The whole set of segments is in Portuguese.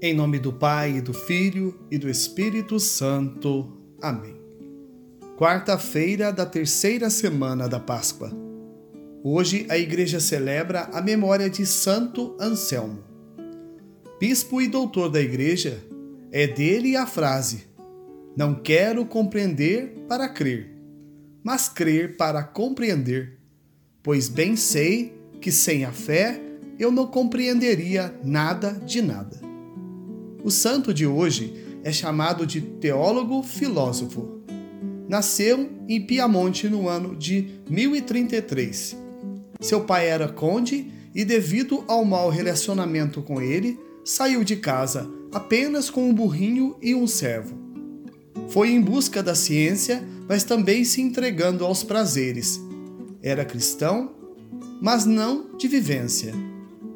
Em nome do Pai, e do Filho e do Espírito Santo. Amém. Quarta-feira da terceira semana da Páscoa. Hoje a Igreja celebra a memória de Santo Anselmo. Bispo e doutor da Igreja, é dele a frase: Não quero compreender para crer, mas crer para compreender, pois bem sei que sem a fé eu não compreenderia nada de nada. O santo de hoje é chamado de teólogo filósofo. Nasceu em Piamonte no ano de 1033. Seu pai era conde e, devido ao mau relacionamento com ele, saiu de casa apenas com um burrinho e um servo. Foi em busca da ciência, mas também se entregando aos prazeres. Era cristão, mas não de vivência.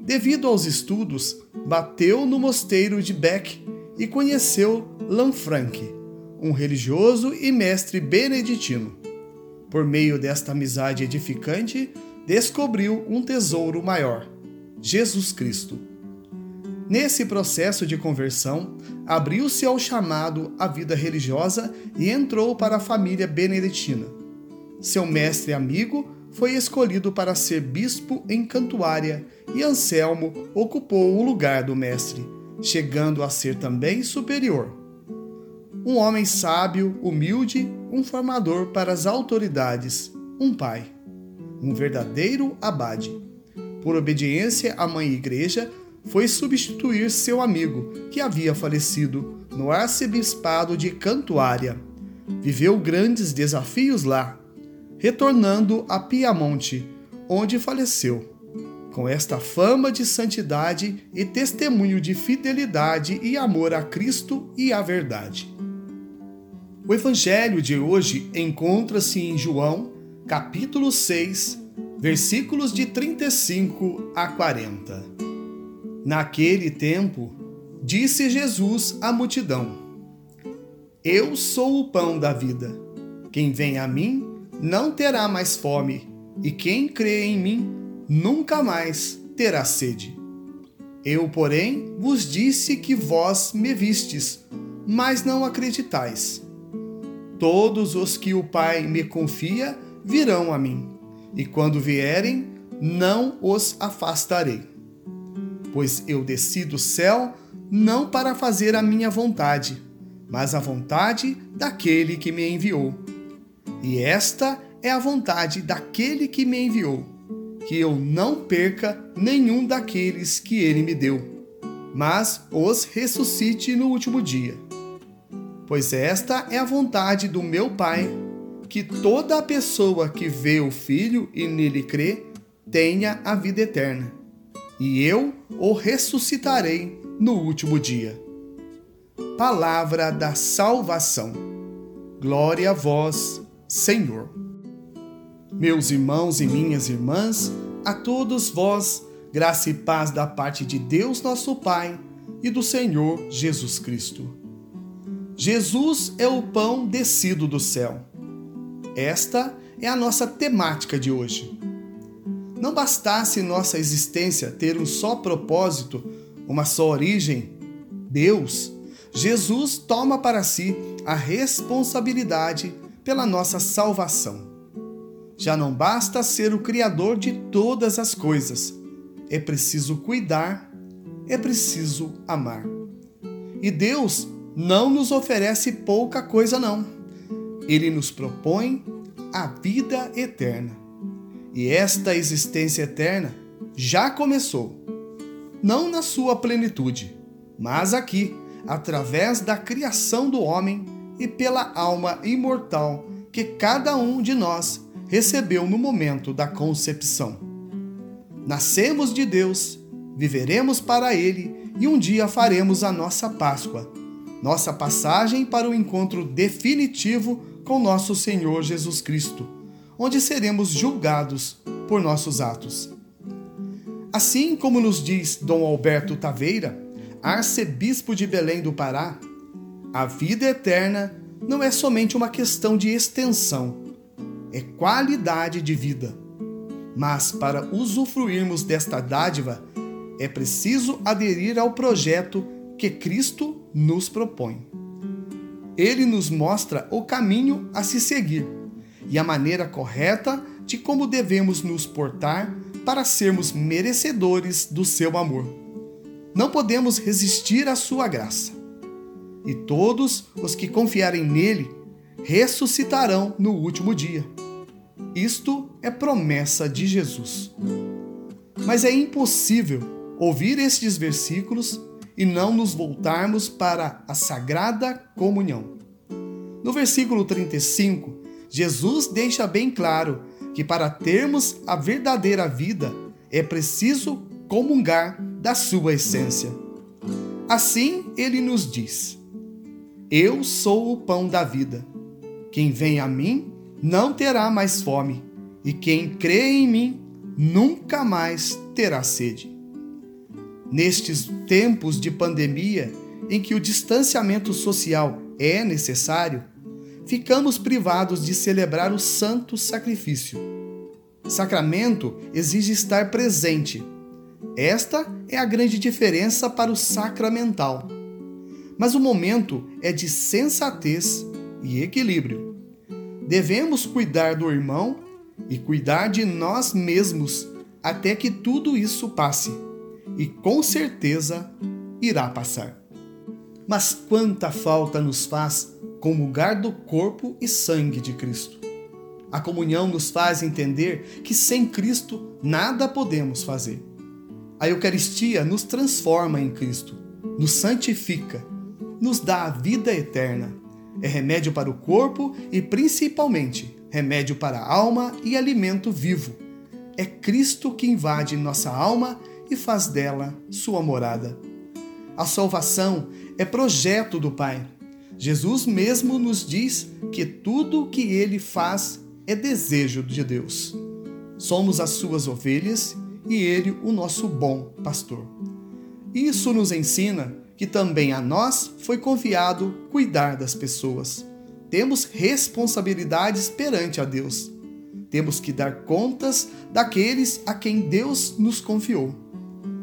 Devido aos estudos, bateu no mosteiro de Bec e conheceu Lanfranc, um religioso e mestre beneditino. Por meio desta amizade edificante, descobriu um tesouro maior: Jesus Cristo. Nesse processo de conversão, abriu-se ao chamado à vida religiosa e entrou para a família beneditina. Seu mestre amigo foi escolhido para ser bispo em Cantuária e Anselmo ocupou o lugar do mestre, chegando a ser também superior. Um homem sábio, humilde, um formador para as autoridades, um pai, um verdadeiro abade. Por obediência à mãe igreja, foi substituir seu amigo, que havia falecido, no arcebispado de Cantuária. Viveu grandes desafios lá, retornando a Piamonte, onde faleceu. Com esta fama de santidade e testemunho de fidelidade e amor a Cristo e à verdade. O evangelho de hoje encontra-se em João, capítulo 6, versículos de 35 a 40. Naquele tempo, disse Jesus à multidão: Eu sou o pão da vida. Quem vem a mim não terá mais fome, e quem crê em mim nunca mais terá sede. Eu, porém, vos disse que vós me vistes, mas não acreditais. Todos os que o Pai me confia virão a mim, e quando vierem, não os afastarei. Pois eu desci do céu não para fazer a minha vontade, mas a vontade daquele que me enviou. E esta é a vontade daquele que me enviou, que eu não perca nenhum daqueles que ele me deu, mas os ressuscite no último dia. Pois esta é a vontade do meu Pai, que toda pessoa que vê o Filho e nele crê tenha a vida eterna, e eu o ressuscitarei no último dia. Palavra da salvação. Glória a vós, Senhor. Meus irmãos e minhas irmãs, a todos vós, graça e paz da parte de Deus, nosso Pai, e do Senhor Jesus Cristo. Jesus é o pão descido do céu. Esta é a nossa temática de hoje. Não bastasse nossa existência ter um só propósito, uma só origem, Deus, Jesus toma para si a responsabilidade pela nossa salvação. Já não basta ser o Criador de todas as coisas, é preciso cuidar, é preciso amar. E Deus não nos oferece pouca coisa, não. Ele nos propõe a vida eterna. E esta existência eterna já começou, não na sua plenitude, mas aqui, através da criação do homem e pela alma imortal que cada um de nós recebeu no momento da concepção. Nascemos de Deus, viveremos para Ele e um dia faremos a nossa Páscoa, nossa passagem para o encontro definitivo com nosso Senhor Jesus Cristo, onde seremos julgados por nossos atos. Assim como nos diz Dom Alberto Taveira, arcebispo de Belém do Pará, a vida eterna não é somente uma questão de extensão, é qualidade de vida. Mas para usufruirmos desta dádiva, é preciso aderir ao projeto que Cristo nos propõe. Ele nos mostra o caminho a se seguir e a maneira correta de como devemos nos portar para sermos merecedores do seu amor. Não podemos resistir à sua graça. E todos os que confiarem nele ressuscitarão no último dia. Isto é promessa de Jesus. Mas é impossível ouvir estes versículos e não nos voltarmos para a sagrada comunhão. No versículo 35, Jesus deixa bem claro que para termos a verdadeira vida é preciso comungar da sua essência. Assim ele nos diz: Eu sou o pão da vida. Quem vem a mim não terá mais fome, e quem crê em mim nunca mais terá sede. Nestes tempos de pandemia, em que o distanciamento social é necessário, ficamos privados de celebrar o santo sacrifício. Sacramento exige estar presente. Esta é a grande diferença para o sacramental. Mas o momento é de sensatez e equilíbrio. Devemos cuidar do irmão e cuidar de nós mesmos até que tudo isso passe. E com certeza irá passar. Mas quanta falta nos faz comungar do corpo e sangue de Cristo. A comunhão nos faz entender que sem Cristo nada podemos fazer. A Eucaristia nos transforma em Cristo, nos santifica, nos dá a vida eterna. É remédio para o corpo e, principalmente, remédio para a alma e alimento vivo. É Cristo que invade nossa alma e faz dela sua morada. A salvação é projeto do Pai Jesus mesmo nos diz que tudo o que ele faz é desejo de Deus. Somos as suas ovelhas e ele o nosso bom pastor. Isso nos ensina que também a nós foi confiado cuidar das pessoas. Temos responsabilidades perante a Deus. Temos que dar contas daqueles a quem Deus nos confiou.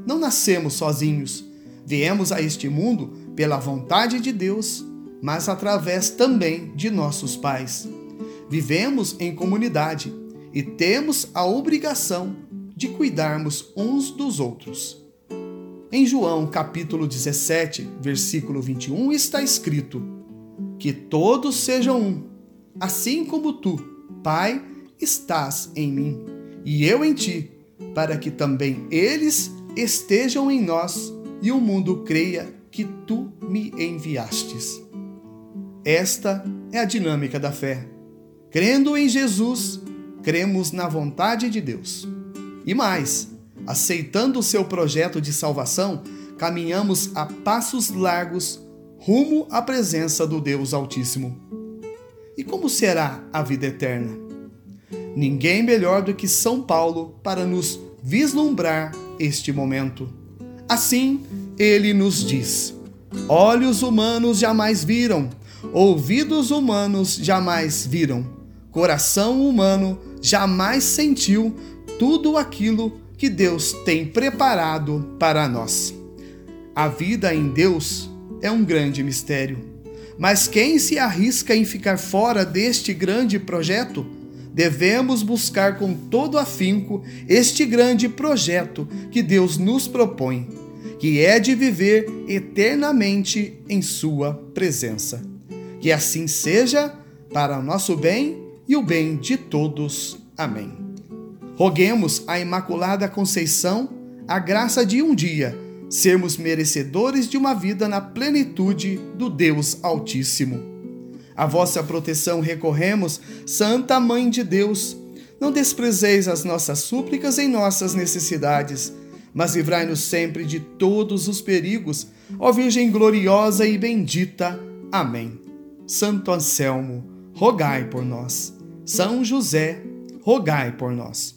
Não nascemos sozinhos. Viemos a este mundo pela vontade de Deus mas através também de nossos pais. Vivemos em comunidade e temos a obrigação de cuidarmos uns dos outros. Em João capítulo 17, versículo 21 está escrito: Que todos sejam um, assim como tu, Pai, estás em mim e eu em ti, para que também eles estejam em nós e o mundo creia que tu me enviastes. Esta é a dinâmica da fé. Crendo em Jesus, cremos na vontade de Deus. E mais, aceitando o seu projeto de salvação, caminhamos a passos largos rumo à presença do Deus Altíssimo. E como será a vida eterna? Ninguém melhor do que São Paulo para nos vislumbrar este momento. Assim, ele nos diz: Olhos humanos jamais viram ouvidos humanos jamais viram, coração humano jamais sentiu tudo aquilo que Deus tem preparado para nós. A vida em Deus é um grande mistério. Mas quem se arrisca em ficar fora deste grande projeto? Devemos buscar com todo afinco este grande projeto que Deus nos propõe, que é de viver eternamente em Sua presença. Que assim seja, para o nosso bem e o bem de todos. Amém. Roguemos à Imaculada Conceição a graça de um dia sermos merecedores de uma vida na plenitude do Deus Altíssimo. A vossa proteção recorremos, Santa Mãe de Deus. Não desprezeis as nossas súplicas em nossas necessidades, mas livrai-nos sempre de todos os perigos, ó Virgem gloriosa e bendita. Amém. Santo Anselmo, rogai por nós. São José, rogai por nós.